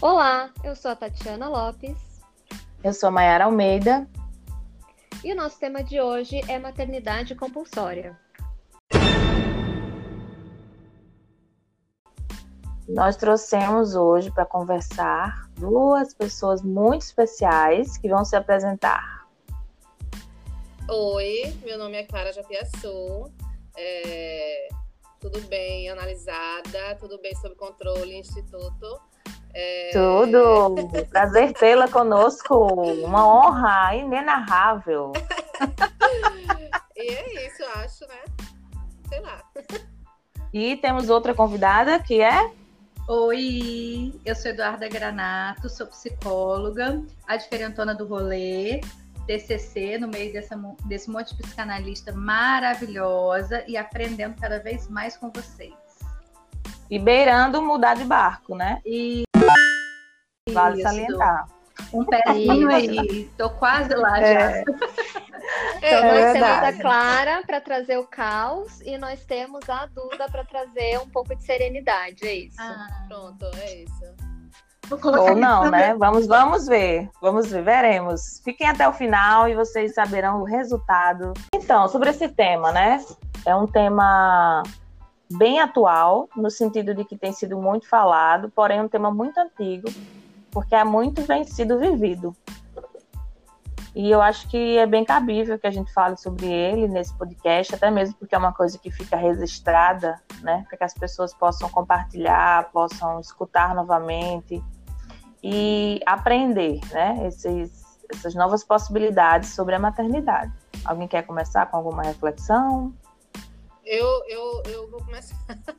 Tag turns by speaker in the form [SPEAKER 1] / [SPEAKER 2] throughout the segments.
[SPEAKER 1] Olá, eu sou a Tatiana Lopes.
[SPEAKER 2] Eu sou a Mayara Almeida.
[SPEAKER 1] E o nosso tema de hoje é maternidade compulsória.
[SPEAKER 2] Nós trouxemos hoje para conversar duas pessoas muito especiais que vão se apresentar.
[SPEAKER 3] Oi, meu nome é Clara Japiaçu. É, tudo bem analisada, tudo bem sob controle, instituto.
[SPEAKER 2] É... Tudo! Prazer tê-la conosco. Uma honra inenarrável.
[SPEAKER 3] e é isso, eu acho, né? Sei lá.
[SPEAKER 2] E temos outra convidada que é.
[SPEAKER 4] Oi, eu sou Eduarda Granato, sou psicóloga, a diferentona do rolê, TCC, no meio dessa, desse monte de psicanalista maravilhosa e aprendendo cada vez mais com vocês.
[SPEAKER 2] E beirando mudar de barco, né?
[SPEAKER 4] E
[SPEAKER 2] Vale Isso. salientar.
[SPEAKER 4] Um pezinho aí, tô quase lá é. já.
[SPEAKER 1] É, nós é temos a Clara para trazer o caos e nós temos a Duda para trazer um pouco de serenidade, é isso.
[SPEAKER 3] Ah, pronto, é isso.
[SPEAKER 2] Ou não, né? Vamos, vamos ver. Vamos ver, veremos. Fiquem até o final e vocês saberão o resultado. Então, sobre esse tema, né? É um tema bem atual, no sentido de que tem sido muito falado, porém é um tema muito antigo porque há muito vem sido vivido. E eu acho que é bem cabível que a gente fale sobre ele nesse podcast, até mesmo porque é uma coisa que fica registrada, né? Para que as pessoas possam compartilhar, possam escutar novamente e aprender, né? Esses, essas novas possibilidades sobre a maternidade. Alguém quer começar com alguma reflexão?
[SPEAKER 3] Eu, eu, eu vou começar.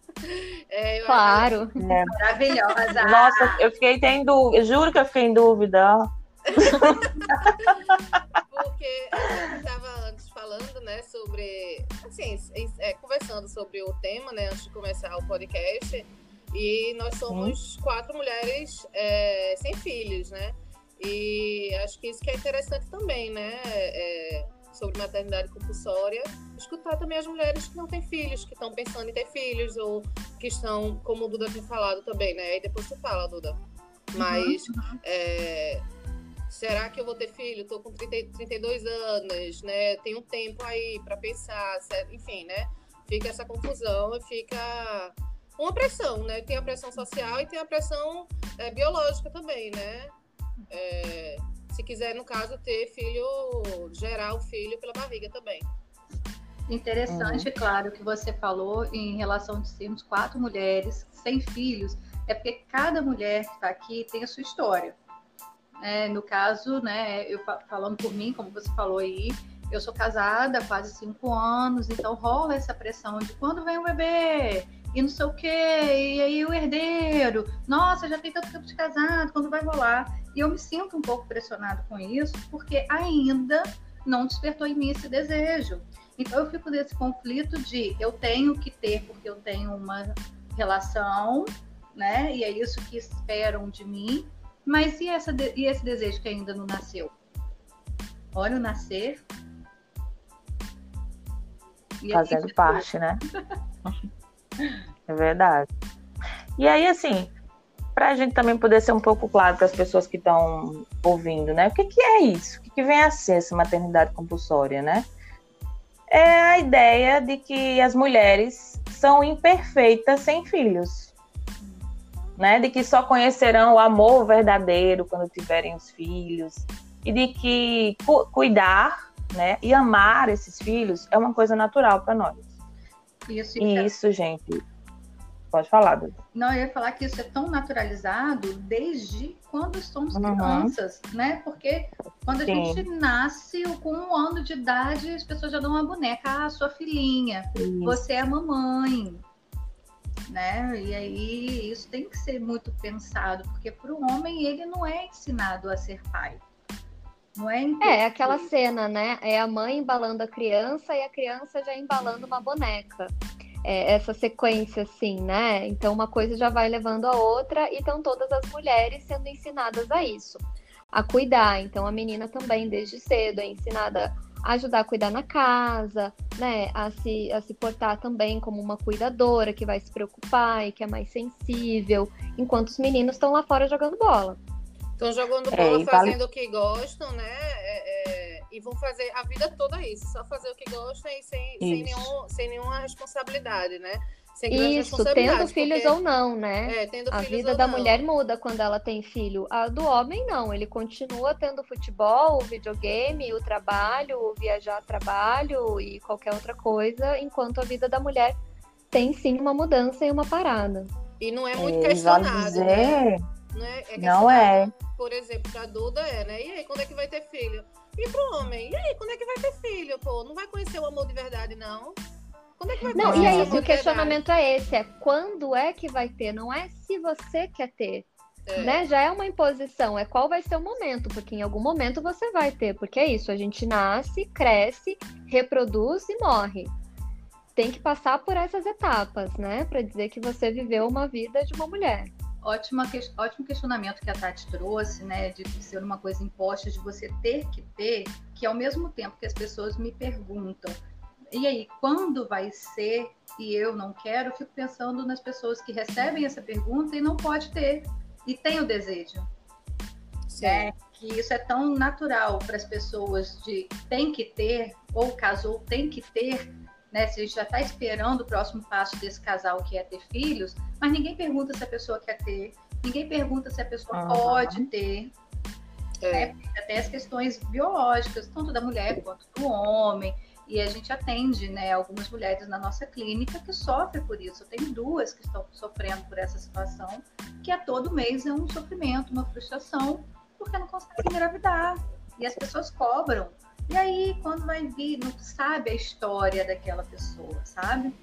[SPEAKER 1] É, claro.
[SPEAKER 4] É. Maravilhosa.
[SPEAKER 2] Nossa, eu fiquei em dúvida. Juro que eu fiquei em dúvida.
[SPEAKER 3] Porque a gente estava antes falando, né, sobre. Assim, é, conversando sobre o tema, né, antes de começar o podcast. E nós somos hum. quatro mulheres é, sem filhos, né? E acho que isso que é interessante também, né? É, sobre maternidade compulsória, escutar também as mulheres que não têm filhos, que estão pensando em ter filhos, ou que estão, como o Duda tem falado também, né? E depois você fala, Duda. Mas uhum. é, será que eu vou ter filho? Estou com 30, 32 anos, né? Tenho tempo aí para pensar, enfim, né? Fica essa confusão e fica uma pressão, né? Tem a pressão social e tem a pressão é, biológica também, né? É, se quiser, no caso, ter filho, gerar o filho pela barriga também.
[SPEAKER 4] Interessante, uhum. claro, que você falou em relação de sermos quatro mulheres sem filhos, é porque cada mulher que está aqui tem a sua história. É, no caso, né, eu falando por mim, como você falou aí, eu sou casada há quase cinco anos, então rola essa pressão de quando vem o bebê e não sei o quê, e aí o herdeiro, nossa, já tem tanto tempo de casado, quando vai rolar? E eu me sinto um pouco pressionado com isso, porque ainda não despertou em mim esse desejo. Então eu fico nesse conflito de eu tenho que ter porque eu tenho uma relação, né? E é isso que esperam de mim. Mas e, essa, e esse desejo que ainda não nasceu? Olha o nascer.
[SPEAKER 2] E Fazendo parte, né? é verdade. E aí, assim, para a gente também poder ser um pouco claro para as pessoas que estão ouvindo, né? O que, que é isso? O que, que vem a ser essa maternidade compulsória, né? É a ideia de que as mulheres são imperfeitas sem filhos, né? De que só conhecerão o amor verdadeiro quando tiverem os filhos e de que cu cuidar, né? E amar esses filhos é uma coisa natural para nós. Isso, e isso, gente, Pode falar, Duda.
[SPEAKER 4] Não, eu ia falar que isso é tão naturalizado desde quando somos uhum. crianças, né? Porque quando a Sim. gente nasce com um ano de idade, as pessoas já dão uma boneca, ah, sua filhinha, isso. você é a mamãe, né? E aí isso tem que ser muito pensado, porque para o homem ele não é ensinado a ser pai. Não é,
[SPEAKER 1] é aquela cena, né? É a mãe embalando a criança e a criança já embalando uma boneca é, essa sequência, assim, né? Então, uma coisa já vai levando a outra e estão todas as mulheres sendo ensinadas a isso, a cuidar. Então, a menina também, desde cedo, é ensinada ajudar a cuidar na casa, né? A se, a se portar também como uma cuidadora que vai se preocupar e que é mais sensível, enquanto os meninos estão lá fora jogando bola.
[SPEAKER 3] Estão jogando bola, é, fazendo vale... o que gostam, né? É, é, e vão fazer a vida toda isso, só fazer o que gostam e sem, sem, nenhum, sem nenhuma responsabilidade, né?
[SPEAKER 1] Isso, tendo filhos porque... ou não, né?
[SPEAKER 3] É, tendo
[SPEAKER 1] a
[SPEAKER 3] vida
[SPEAKER 1] da
[SPEAKER 3] não.
[SPEAKER 1] mulher muda quando ela tem filho. A do homem não, ele continua tendo futebol, o videogame, o trabalho, o viajar trabalho e qualquer outra coisa, enquanto a vida da mulher tem sim uma mudança e uma parada.
[SPEAKER 3] E não é muito é, questionado, dizer... né? Não é,
[SPEAKER 2] não é.
[SPEAKER 3] Por exemplo, a Duda é, né? E aí, quando é que vai ter filho? E pro homem? E aí, quando é que vai ter filho? Pô, não vai conhecer o amor de verdade, não? Quando é que vai
[SPEAKER 1] Não, e isso, o questionamento é esse, é quando é que vai ter, não é se você quer ter. É. Né? Já é uma imposição, é qual vai ser o momento, porque em algum momento você vai ter, porque é isso, a gente nasce, cresce, reproduz e morre. Tem que passar por essas etapas, né, para dizer que você viveu uma vida de uma mulher.
[SPEAKER 4] Ótima, ótimo questionamento que a Tati trouxe, né, de ser uma coisa imposta, de você ter que ter, que ao mesmo tempo que as pessoas me perguntam, e aí, quando vai ser e eu não quero, eu fico pensando nas pessoas que recebem essa pergunta e não pode ter, e tem o desejo. Sim. É, que isso é tão natural para as pessoas de tem que ter, ou casou tem que ter, né? Se a gente já está esperando o próximo passo desse casal que é ter filhos, mas ninguém pergunta se a pessoa quer ter, ninguém pergunta se a pessoa uhum. pode ter. É. Né? Até as questões biológicas, tanto da mulher quanto do homem. E a gente atende né, algumas mulheres na nossa clínica que sofrem por isso. Eu tenho duas que estão sofrendo por essa situação, que a todo mês é um sofrimento, uma frustração, porque não conseguem engravidar. E as pessoas cobram. E aí, quando vai vir, não sabe a história daquela pessoa, sabe?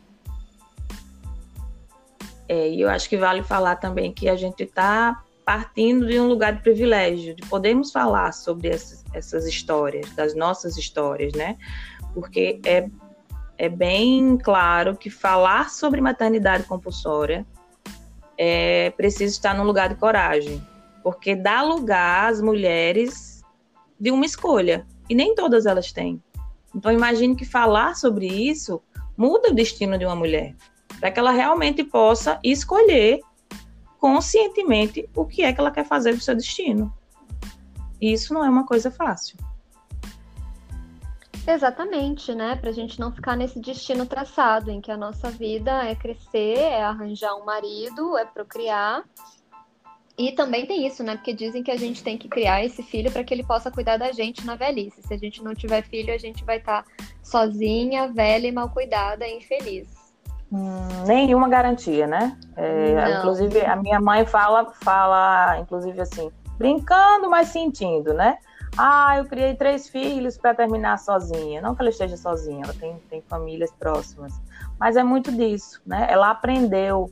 [SPEAKER 2] É, e eu acho que vale falar também que a gente está partindo de um lugar de privilégio, de podermos falar sobre essas, essas histórias, das nossas histórias, né? porque é, é bem claro que falar sobre maternidade compulsória é preciso estar num lugar de coragem, porque dá lugar às mulheres de uma escolha, e nem todas elas têm. Então, imagine que falar sobre isso muda o destino de uma mulher, para que ela realmente possa escolher conscientemente o que é que ela quer fazer do seu destino. E isso não é uma coisa fácil.
[SPEAKER 1] Exatamente, né? Para a gente não ficar nesse destino traçado em que a nossa vida é crescer, é arranjar um marido, é procriar. E também tem isso, né? Porque dizem que a gente tem que criar esse filho para que ele possa cuidar da gente na velhice. Se a gente não tiver filho, a gente vai estar tá sozinha, velha e mal cuidada e infeliz.
[SPEAKER 2] Hum, nenhuma garantia, né? É, inclusive, a minha mãe fala, fala, inclusive assim, brincando, mas sentindo, né? Ah, eu criei três filhos para terminar sozinha. Não que ela esteja sozinha, ela tem, tem famílias próximas. Mas é muito disso, né? Ela aprendeu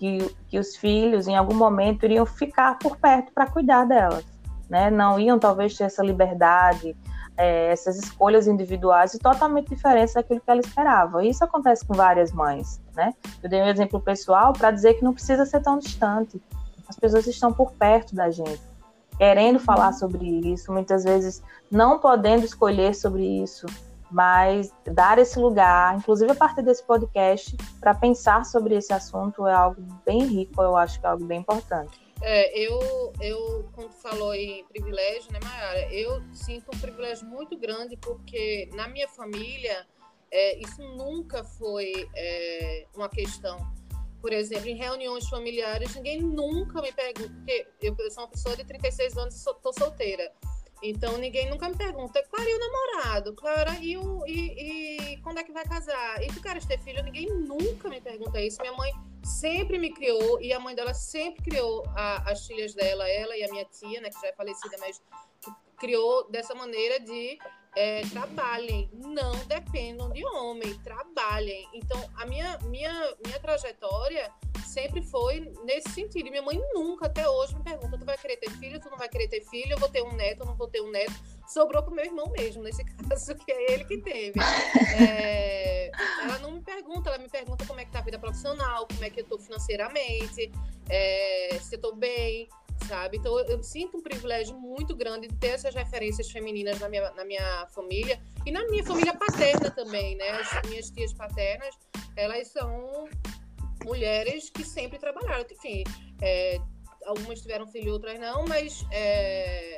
[SPEAKER 2] que, que os filhos, em algum momento, iriam ficar por perto para cuidar delas. Né? Não iam, talvez, ter essa liberdade, é, essas escolhas individuais e totalmente diferentes daquilo que ela esperava. Isso acontece com várias mães. Né? Eu dei um exemplo pessoal para dizer que não precisa ser tão distante. As pessoas estão por perto da gente querendo falar sobre isso, muitas vezes não podendo escolher sobre isso, mas dar esse lugar, inclusive a partir desse podcast, para pensar sobre esse assunto é algo bem rico, eu acho que é algo bem importante.
[SPEAKER 3] É, eu, eu, quando falou em privilégio, né, Mayara, eu sinto um privilégio muito grande porque na minha família é, isso nunca foi é, uma questão por exemplo, em reuniões familiares, ninguém nunca me pergunta, porque eu, eu sou uma pessoa de 36 anos e estou solteira. Então ninguém nunca me pergunta, Clara, e o namorado? Clara, e, o, e, e quando é que vai casar? E tu queres ter filho? Ninguém nunca me pergunta isso. Minha mãe sempre me criou, e a mãe dela sempre criou a, as filhas dela, ela e a minha tia, né, que já é falecida, mas criou dessa maneira de é, trabalhem, não dependam de homem, trabalhem. Então, a minha, minha, minha trajetória sempre foi nesse sentido. Minha mãe nunca, até hoje, me pergunta: tu vai querer ter filho, tu não vai querer ter filho, eu vou ter um neto, eu não vou ter um neto. Sobrou pro meu irmão mesmo, nesse caso, que é ele que teve. É, ela não me pergunta, ela me pergunta como é que tá a vida profissional, como é que eu tô financeiramente, é, se eu tô bem, sabe? Então eu, eu, sinto um privilégio muito grande de ter essas referências femininas na minha, na minha família e na minha família paterna também, né? As minhas tias paternas, elas são mulheres que sempre trabalharam, enfim, é, algumas tiveram filho, outras não, mas é,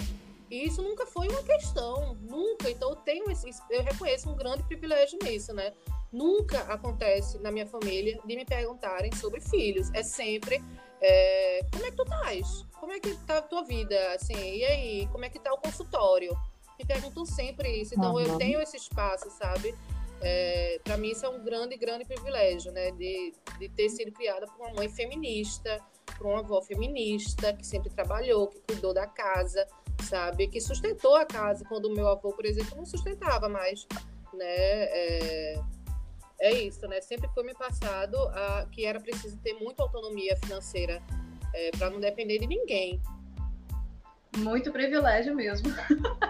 [SPEAKER 3] isso nunca foi uma questão, nunca. Então eu tenho esse, eu reconheço um grande privilégio nisso, né? Nunca acontece na minha família de me perguntarem sobre filhos. É sempre é, como é que tu estás? Como é que tá a tua vida? Assim, e aí, como é que tá o consultório? Me perguntam sempre isso. Então, uhum. eu tenho esse espaço, sabe? É, para mim, isso é um grande, grande privilégio, né? De, de ter sido criada por uma mãe feminista, por uma avó feminista, que sempre trabalhou, que cuidou da casa, sabe? Que sustentou a casa quando o meu avô, por exemplo, não sustentava mais, né? É, é isso, né? Sempre foi me passado a, que era preciso ter muita autonomia financeira é, para não depender de ninguém.
[SPEAKER 4] Muito privilégio mesmo.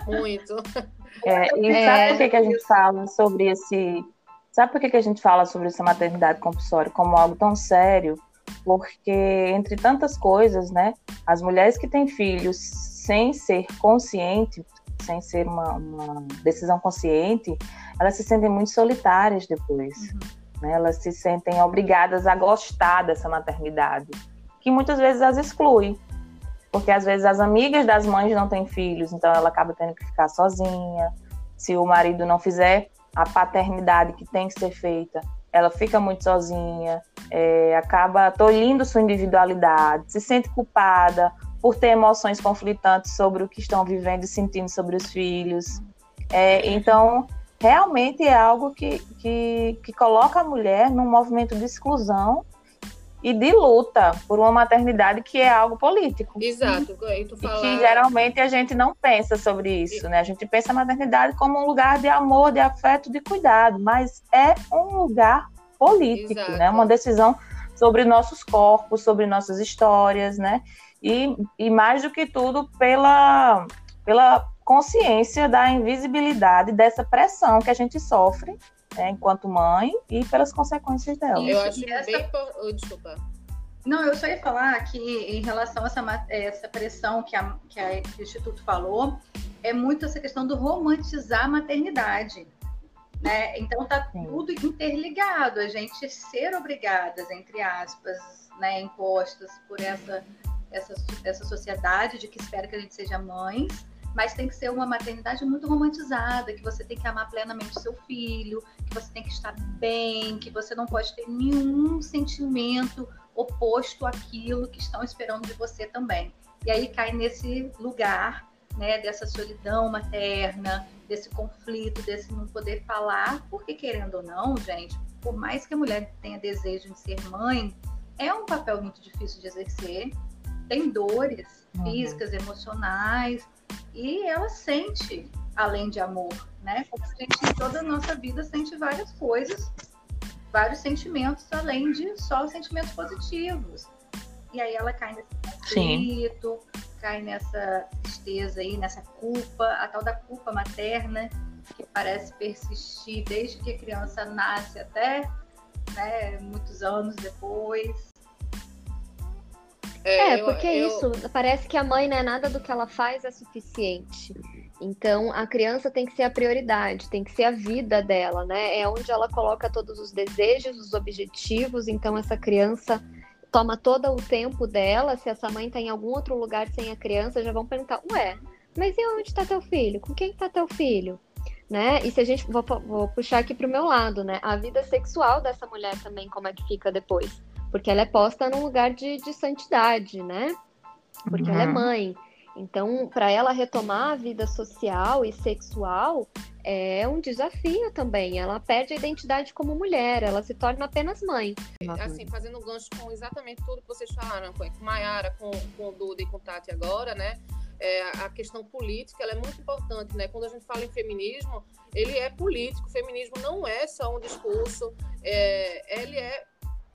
[SPEAKER 3] Muito.
[SPEAKER 2] É, e é. sabe por que, que a gente fala sobre esse. Sabe por que, que a gente fala sobre essa maternidade compulsória como algo tão sério? Porque, entre tantas coisas, né, as mulheres que têm filhos sem ser consciente, sem ser uma, uma decisão consciente, elas se sentem muito solitárias depois. Uhum. Né? Elas se sentem obrigadas a gostar dessa maternidade, que muitas vezes as exclui. Porque às vezes as amigas das mães não têm filhos, então ela acaba tendo que ficar sozinha. Se o marido não fizer a paternidade que tem que ser feita, ela fica muito sozinha, é, acaba tolhindo sua individualidade, se sente culpada por ter emoções conflitantes sobre o que estão vivendo e sentindo sobre os filhos. É, então, realmente é algo que, que, que coloca a mulher num movimento de exclusão e de luta por uma maternidade que é algo político.
[SPEAKER 3] Exato. E, tu
[SPEAKER 2] fala... e que geralmente a gente não pensa sobre isso, e... né? A gente pensa a maternidade como um lugar de amor, de afeto, de cuidado, mas é um lugar político, Exato. né? Uma decisão sobre nossos corpos, sobre nossas histórias, né? E, e mais do que tudo pela, pela consciência da invisibilidade dessa pressão que a gente sofre né, enquanto mãe e pelas consequências dela.
[SPEAKER 3] Eu acho essa... bem. Oh, desculpa.
[SPEAKER 4] Não, eu só ia falar que em relação a essa, essa pressão que, a, que, a, que o Instituto falou, é muito essa questão do romantizar a maternidade. Né? Então tá Sim. tudo interligado, a gente ser obrigadas, entre aspas, né, impostas por essa, essa, essa sociedade de que espera que a gente seja mães, mas tem que ser uma maternidade muito romantizada, que você tem que amar plenamente seu filho, que você tem que estar bem, que você não pode ter nenhum sentimento oposto àquilo que estão esperando de você também. E aí cai nesse lugar, né, dessa solidão materna, desse conflito, desse não poder falar, porque querendo ou não, gente, por mais que a mulher tenha desejo de ser mãe, é um papel muito difícil de exercer, tem dores uhum. físicas, emocionais, e ela sente além de amor, né? Porque a gente em toda a nossa vida sente várias coisas, vários sentimentos além de só sentimentos positivos. E aí ela cai nesse conflito, cai nessa tristeza aí, nessa culpa, a tal da culpa materna, que parece persistir desde que a criança nasce até né, muitos anos depois.
[SPEAKER 1] É, é porque é eu... isso, parece que a mãe não é nada do que ela faz é suficiente. Então, a criança tem que ser a prioridade, tem que ser a vida dela, né? É onde ela coloca todos os desejos, os objetivos. Então, essa criança toma todo o tempo dela. Se essa mãe está em algum outro lugar sem a criança, já vão perguntar: Ué, mas e onde está teu filho? Com quem está teu filho? Né? E se a gente. Vou, vou puxar aqui para o meu lado, né? A vida sexual dessa mulher também, como é que fica depois? Porque ela é posta num lugar de, de santidade, né? Porque uhum. ela é uhum. mãe. Então, para ela retomar a vida social e sexual é um desafio também. Ela perde a identidade como mulher, ela se torna apenas mãe.
[SPEAKER 3] Assim, fazendo um gancho com exatamente tudo que vocês falaram, com Maiara, com, com o Duda e com Tati agora, né? É, a questão política é muito importante, né? Quando a gente fala em feminismo, ele é político. O feminismo não é só um discurso, é, ele é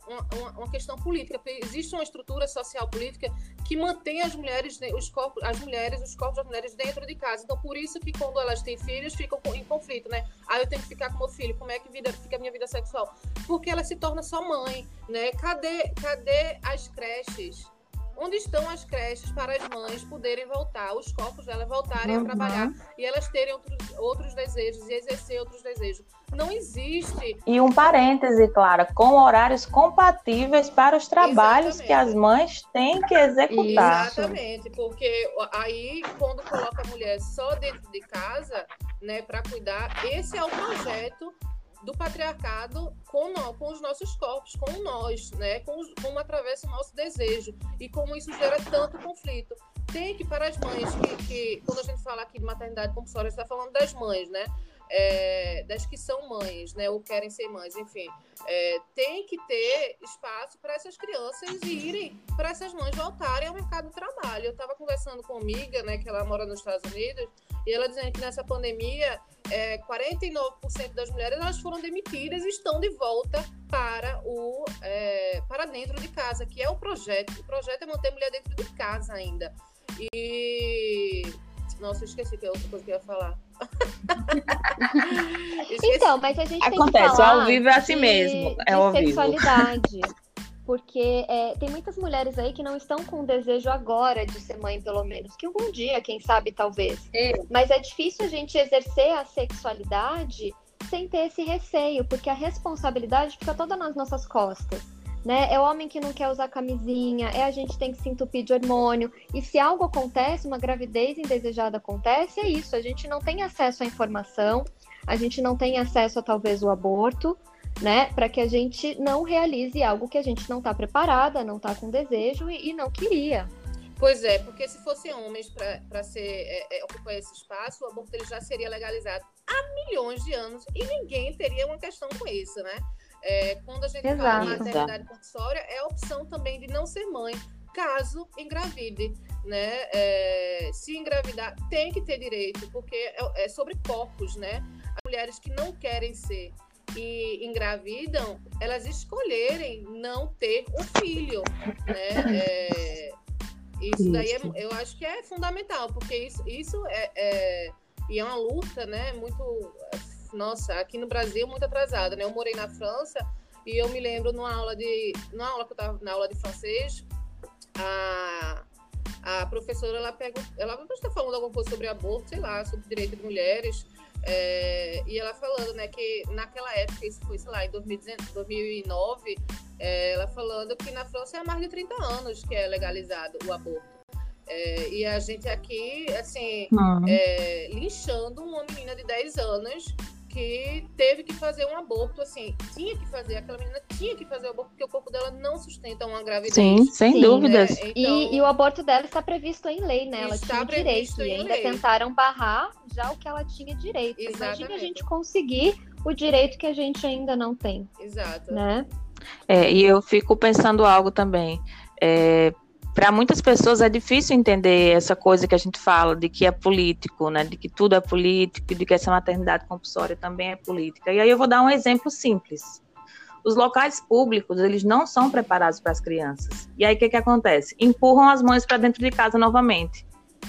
[SPEAKER 3] uma, uma, questão política, porque existe uma estrutura social política que mantém as mulheres, os corpos, as mulheres, os corpos das mulheres dentro de casa. Então, por isso que quando elas têm filhos, ficam em conflito, né? Ah, eu tenho que ficar com meu filho, como é que vida, fica a minha vida sexual? Porque ela se torna só mãe, né? Cadê, cadê as creches? Onde estão as creches para as mães poderem voltar, os corpos delas voltarem
[SPEAKER 2] Uhum.
[SPEAKER 3] a trabalhar e elas terem outros, outros desejos e exercer outros desejos? Não existe
[SPEAKER 2] E um parêntese, Clara, com horários compatíveis para os trabalhos
[SPEAKER 3] Exatamente.
[SPEAKER 2] que as mães têm que executar.
[SPEAKER 3] Exatamente, porque aí quando coloca a mulher só dentro de casa, né, para cuidar, esse é o projeto do patriarcado com, nó- com os nossos corpos, com nós, né, com como atravessa o nosso desejo e como isso gera tanto conflito. Tem que para as mães que, que quando a gente fala aqui de maternidade compulsória, está falando das mães, né? É, das que são mães, né, ou querem ser mães, enfim, é, tem que ter espaço para essas crianças irem, para essas mães voltarem ao mercado do trabalho. Eu estava conversando com uma amiga, né, que ela mora nos Estados Unidos, e ela dizendo que nessa pandemia, é, 49% das mulheres elas foram demitidas e estão de volta para o é, para dentro de casa, que é o projeto. O projeto é manter a mulher dentro de casa ainda. E nossa, eu esqueci que é outra coisa que eu ia falar.
[SPEAKER 1] Então, mas a gente tem que
[SPEAKER 2] Acontece,
[SPEAKER 1] falar
[SPEAKER 2] ao vivo é assim
[SPEAKER 1] de-
[SPEAKER 2] mesmo, é
[SPEAKER 1] de
[SPEAKER 2] ao vivo.
[SPEAKER 1] sexualidade. Porque é, tem muitas mulheres aí que não estão com desejo agora de ser mãe, pelo menos. Que algum dia, quem sabe, talvez.
[SPEAKER 4] É.
[SPEAKER 1] Mas é difícil a gente exercer a sexualidade sem ter esse receio, porque a responsabilidade fica toda nas nossas costas. Né? É o homem que não quer usar camisinha, é a gente tem que se entupir de hormônio. E se algo acontece, uma gravidez indesejada acontece, é isso. A gente não tem acesso à informação, a gente não tem acesso a talvez o aborto, né? Para que a gente não realize algo que a gente não está preparada, não está com desejo e, e não queria.
[SPEAKER 3] Pois é, porque se fossem homens para é, é, ocupar esse espaço, o aborto ele já seria legalizado há milhões de anos e ninguém teria uma questão com isso, né? É, quando a gente fala
[SPEAKER 1] Exato.
[SPEAKER 3] em maternidade compulsória, é a opção também de não ser mãe, caso engravide, né? É, se engravidar, tem que ter direito, porque é, é sobre corpos, né? As mulheres que não querem ser e engravidam, elas escolherem não ter um filho, né? É, isso daí é, eu acho que é fundamental, porque isso, isso é, é- e é uma luta, né? Muito, nossa, aqui no Brasil muito atrasada, né? Eu morei na França e eu me lembro numa aula de, numa aula que eu tava na aula de francês, a a professora ela pega, ela está falando alguma coisa sobre aborto, sei lá, sobre direito de mulheres, é, e ela falando, né, que naquela época, isso foi, sei lá, em 2019, 2009, é, ela falando que na França é há mais de 30 anos que é legalizado o aborto. É, e a gente aqui, assim, é, linchando uma menina de 10 anos que teve que fazer um aborto, assim, tinha que fazer, aquela menina tinha que fazer o aborto porque o corpo dela não sustenta uma gravidez.
[SPEAKER 2] Sim, sem
[SPEAKER 1] Sim,
[SPEAKER 3] né?
[SPEAKER 2] dúvidas.
[SPEAKER 3] Então,
[SPEAKER 1] E, e o aborto dela está previsto em lei, né? Ela
[SPEAKER 3] Está
[SPEAKER 1] tinha direito. E ainda
[SPEAKER 3] lei.
[SPEAKER 1] tentaram barrar já o que ela tinha direito. Imagina a
[SPEAKER 3] Exatamente.
[SPEAKER 1] gente conseguir o direito que a gente ainda não tem,
[SPEAKER 3] Exato.
[SPEAKER 1] né?
[SPEAKER 2] É, e eu fico pensando algo também. Para muitas pessoas é difícil entender essa coisa que a gente fala de que é político, né? De que tudo é político, de que essa maternidade compulsória também é política. E aí eu vou dar um exemplo simples. Os locais públicos, eles não são preparados para as crianças. E aí o que, que acontece? Empurram as mães para dentro de casa novamente.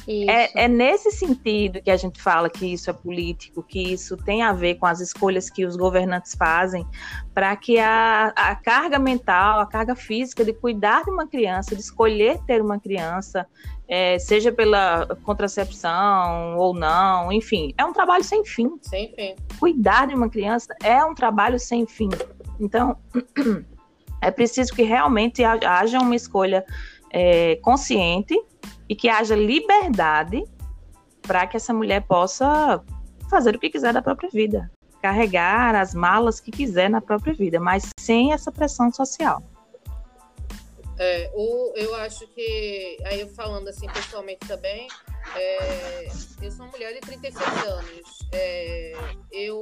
[SPEAKER 2] É, é nesse sentido que a gente fala que isso é político, que isso tem a ver com as escolhas que os governantes fazem para que a, a carga mental, a carga física de cuidar de uma criança, de escolher ter uma criança, é, seja pela contracepção ou não, enfim, é um trabalho sem fim.
[SPEAKER 3] Sem fim.
[SPEAKER 2] Cuidar de uma criança é um trabalho sem fim. Então, é preciso que realmente ha- haja uma escolha é, consciente e que haja liberdade para que essa mulher possa fazer o que quiser da própria vida, carregar as malas que quiser na própria vida, mas sem essa pressão social.
[SPEAKER 3] É, o, eu acho que, aí eu falando assim pessoalmente também, é, eu sou uma mulher de 36 anos. É, eu,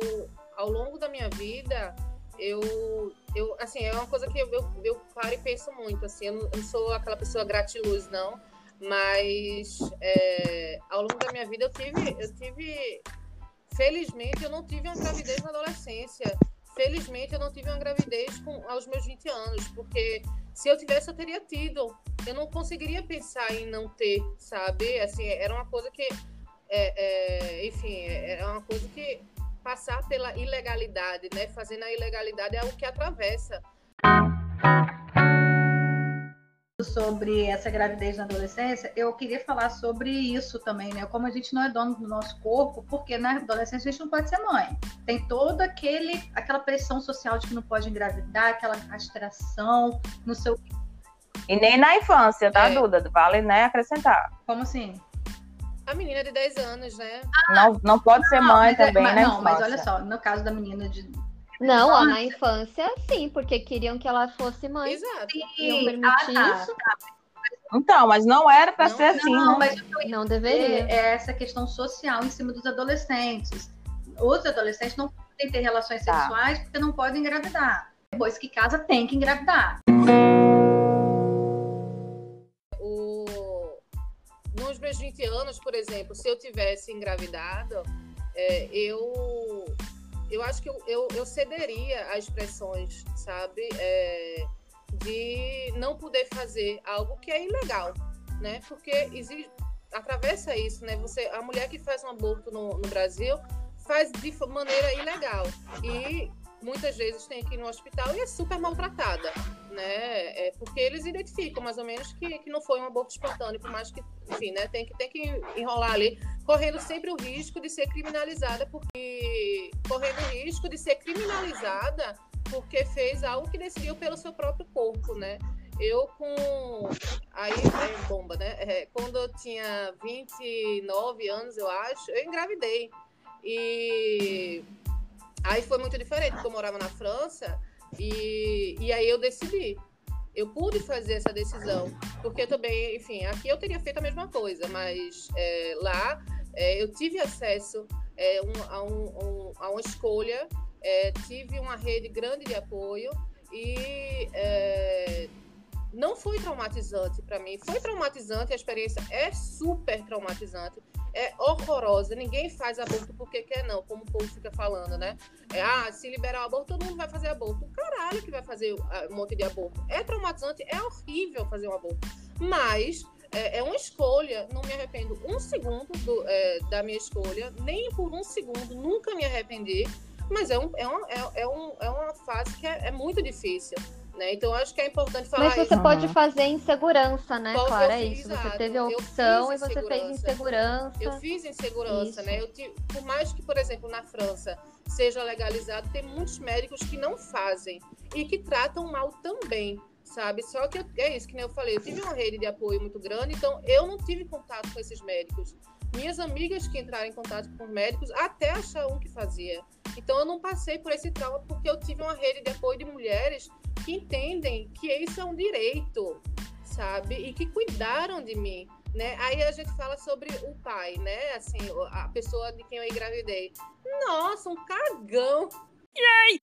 [SPEAKER 3] ao longo da minha vida, eu, eu assim, é uma coisa que eu, eu, eu paro e penso muito, assim, eu não, eu não sou aquela pessoa gratiluz, não, mas é, ao longo da minha vida eu tive, eu tive, felizmente, eu não tive uma gravidez na adolescência. Felizmente, eu não tive uma gravidez com, aos meus 20 anos, porque se eu tivesse, eu teria tido. Eu não conseguiria pensar em não ter, sabe? Assim, era uma coisa que, é, é, enfim, era uma coisa que passar pela ilegalidade, né? Fazendo a ilegalidade é algo que atravessa
[SPEAKER 4] sobre essa gravidez na adolescência, eu queria falar sobre isso também, né? Como a gente não é dono do nosso corpo, porque na adolescência a gente não pode ser mãe. Tem toda aquele, aquela pressão social de que não pode engravidar, aquela castração, no seu.
[SPEAKER 2] E nem na infância, tá, é. Duda? Vale, né, acrescentar.
[SPEAKER 4] Como assim?
[SPEAKER 3] A menina de 10 anos, né?
[SPEAKER 2] Ah, não, não pode ser mãe mas, é, também,
[SPEAKER 4] mas,
[SPEAKER 2] né?
[SPEAKER 4] Não, mas olha só, no caso da menina de
[SPEAKER 1] não, ó, na infância, sim, porque queriam que ela fosse mãe.
[SPEAKER 3] Exato.
[SPEAKER 1] Iam permitir ah, tá. isso.
[SPEAKER 2] Então, mas não era para ser assim,
[SPEAKER 1] não,
[SPEAKER 2] né?
[SPEAKER 1] Mas não deveria.
[SPEAKER 4] É essa questão social em cima dos adolescentes. Os adolescentes não podem ter relações tá. sexuais porque não podem engravidar. Depois que casa, tem que engravidar.
[SPEAKER 3] O... Nos meus 20 anos, por exemplo, se eu tivesse engravidado, é, eu eu acho que eu, eu, eu cederia a expressões, sabe? É, de não poder fazer algo que é ilegal, né? Porque existe, atravessa isso, né? Você, a mulher que faz um aborto no, no Brasil faz de maneira ilegal e muitas vezes tem ir no hospital e é super maltratada, né? É porque eles identificam mais ou menos que, que não foi um aborto espontâneo, por mais que, enfim, né? Tem que, tem que enrolar ali, correndo sempre o risco de ser criminalizada, porque correndo o risco de ser criminalizada porque fez algo que decidiu pelo seu próprio corpo, né? Eu com. Aí é bomba, né? É, quando eu tinha 29 anos, eu acho, eu engravidei. E Aí foi muito diferente, porque eu morava na França e, e aí eu decidi. Eu pude fazer essa decisão, porque também, enfim, aqui eu teria feito a mesma coisa, mas é, lá é, eu tive acesso é, um, a, um, um, a, uma escolha, é, tive uma rede grande de apoio e é, não foi traumatizante para mim. Foi traumatizante, a experiência é super traumatizante, é horrorosa. Ninguém faz aborto porque quer, não, como o povo fica falando, né? É, ah, se liberar o aborto, todo mundo vai fazer aborto. Caralho que vai fazer ah, um monte de aborto. É traumatizante, é horrível fazer um aborto. Mas é, é uma escolha, não me arrependo um segundo do, é, da minha escolha, nem por um segundo, nunca me arrependi. Mas é, um, é, uma, é, é, um, é uma fase que é, é muito difícil. Né? Então, acho que é importante falar
[SPEAKER 1] Mas você
[SPEAKER 3] isso.
[SPEAKER 1] pode fazer em segurança, né, Posso, Clara? É isso. Você teve a opção e você fez em segurança.
[SPEAKER 3] Eu fiz em segurança, né? Eu tive, por mais que, por exemplo, na França seja legalizado, tem muitos médicos que não fazem e que tratam mal também, sabe? Só que eu, é isso que nem eu falei, eu tive uma rede de apoio muito grande, então eu não tive contato com esses médicos. Minhas amigas que entraram em contato com médicos até achar um que fazia. Então eu não passei por esse trauma porque eu tive uma rede de apoio de mulheres que entendem que isso é um direito, sabe? E que cuidaram de mim. Né? Aí a gente fala sobre o pai, né? Assim, a pessoa de quem eu engravidei. Nossa, um cagão!
[SPEAKER 1] Yay!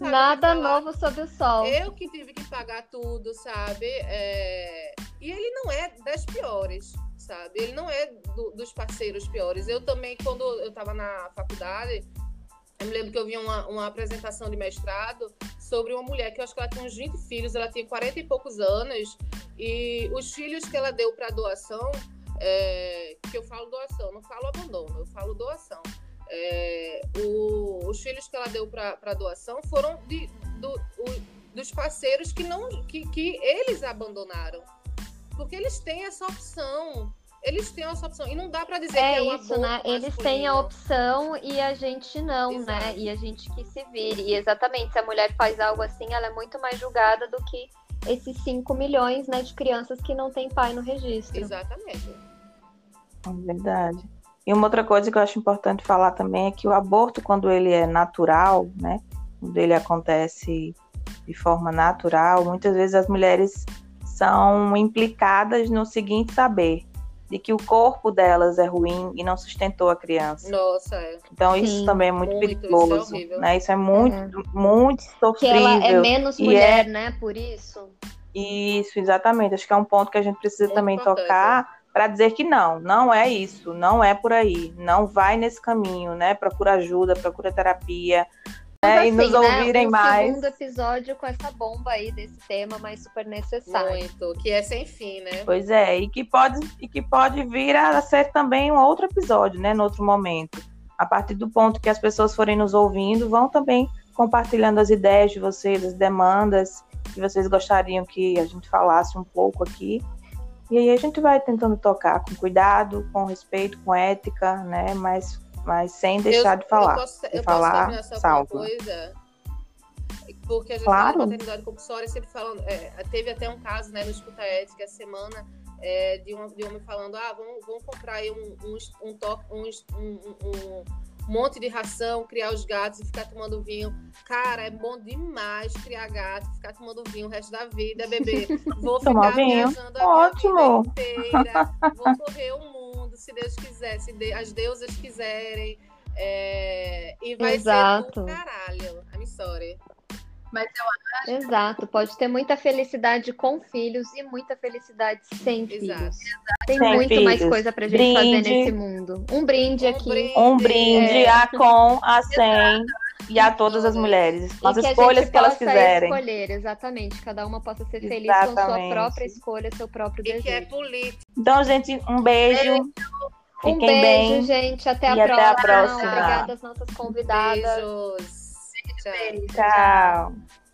[SPEAKER 1] Nada novo sob o sol.
[SPEAKER 3] Eu que tive que pagar tudo, sabe? É... E ele não é das piores, sabe? Ele não é do, dos parceiros piores. Eu também, quando eu estava na faculdade, eu me lembro que eu vi uma, uma apresentação de mestrado sobre uma mulher que eu acho que ela tinha uns 20 filhos, ela tinha 40 e poucos anos, e os filhos que ela deu para doação, é, que eu falo doação, não falo abandono, eu falo doação. É, o, os filhos que ela deu para doação foram de, do, o, dos parceiros que não que, que eles abandonaram porque eles têm essa opção eles têm essa opção. E não dá para dizer
[SPEAKER 1] é
[SPEAKER 3] que é
[SPEAKER 1] um isso, né? Eles têm a opção e a gente não, né? Exato. né? E a gente que se vire. E exatamente, se a mulher faz algo assim, ela é muito mais julgada do que esses 5 milhões né, de crianças que não têm pai no registro.
[SPEAKER 3] Exatamente.
[SPEAKER 2] É verdade. E uma outra coisa que eu acho importante falar também é que o aborto, quando ele é natural, né? Quando ele acontece de forma natural, muitas vezes as mulheres são implicadas no seguinte saber: de que o corpo delas é ruim e não sustentou a criança.
[SPEAKER 3] Nossa, é.
[SPEAKER 2] Então Sim, isso também é muito, muito perigoso, isso é né? Isso é muito, uhum. muito sofrível. Que
[SPEAKER 1] ela é menos mulher, é... né? Por isso.
[SPEAKER 2] Isso, exatamente. Acho que é um ponto que a gente precisa muito também importante. tocar para dizer que não, não é isso, não é por aí, não vai nesse caminho, né? Procura ajuda, procura terapia,
[SPEAKER 1] é, assim, e nos né, ouvirem um mais. segundo episódio com essa bomba aí desse tema, mas super necessário.
[SPEAKER 3] Muito, que é sem fim, né?
[SPEAKER 2] Pois é, e que pode, e que pode vir a ser também um outro episódio, né? No outro momento. A partir do ponto que as pessoas forem nos ouvindo, vão também compartilhando as ideias de vocês, as demandas, que vocês gostariam que a gente falasse um pouco aqui. E aí a gente vai tentando tocar com cuidado, com respeito, com ética, né? Mas, mas sem deixar
[SPEAKER 3] eu,
[SPEAKER 2] de falar.
[SPEAKER 3] Eu posso, eu
[SPEAKER 2] falar,
[SPEAKER 3] posso
[SPEAKER 2] salva.
[SPEAKER 3] coisa? Porque a gente
[SPEAKER 2] claro.
[SPEAKER 3] fala maternidade compulsória, sempre falando. É, teve até um caso, né, no Escuta Ética, essa semana, é, de, um, de um homem falando: ah, vamos, vamos comprar aí um, um, um, um, um monte de ração, criar os gatos e ficar tomando vinho. Cara, é bom demais criar gato, ficar tomando vinho o resto da vida, bebê. Vou
[SPEAKER 2] Tomar
[SPEAKER 3] ficar
[SPEAKER 2] vinho.
[SPEAKER 3] viajando a
[SPEAKER 2] Ótimo.
[SPEAKER 3] minha vida inteira. Vou correr o mundo, se Deus quiser, se de, as deusas quiserem. É, e vai
[SPEAKER 1] Exato.
[SPEAKER 3] ser do caralho. I'm sorry.
[SPEAKER 4] Mas eu
[SPEAKER 1] Exato, pode ter muita felicidade com filhos e muita felicidade sem
[SPEAKER 3] Exato.
[SPEAKER 1] filhos. Tem
[SPEAKER 2] Sem
[SPEAKER 1] muito mais
[SPEAKER 2] filhos.
[SPEAKER 1] coisa pra gente fazer
[SPEAKER 2] Brinde.
[SPEAKER 1] nesse mundo. Um brinde
[SPEAKER 3] Um
[SPEAKER 1] aqui.
[SPEAKER 3] brinde.
[SPEAKER 2] Um brinde
[SPEAKER 1] É.
[SPEAKER 2] a com, a sem e a todas as mulheres. As
[SPEAKER 1] e que a
[SPEAKER 2] escolhas
[SPEAKER 1] gente
[SPEAKER 2] que elas fizerem.
[SPEAKER 1] escolher, exatamente. Cada uma possa ser feliz com sua
[SPEAKER 2] Exatamente.
[SPEAKER 1] própria escolha, seu próprio
[SPEAKER 3] E que é
[SPEAKER 1] desejo.
[SPEAKER 3] político.
[SPEAKER 2] Então, gente, um beijo.
[SPEAKER 1] Um
[SPEAKER 2] Fiquem
[SPEAKER 1] beijo,
[SPEAKER 2] bem.
[SPEAKER 1] gente. Até a,
[SPEAKER 2] E até a
[SPEAKER 1] próxima.
[SPEAKER 2] próxima.
[SPEAKER 1] Obrigada às nossas convidadas.
[SPEAKER 3] Beijos. Tchau.
[SPEAKER 2] Tchau.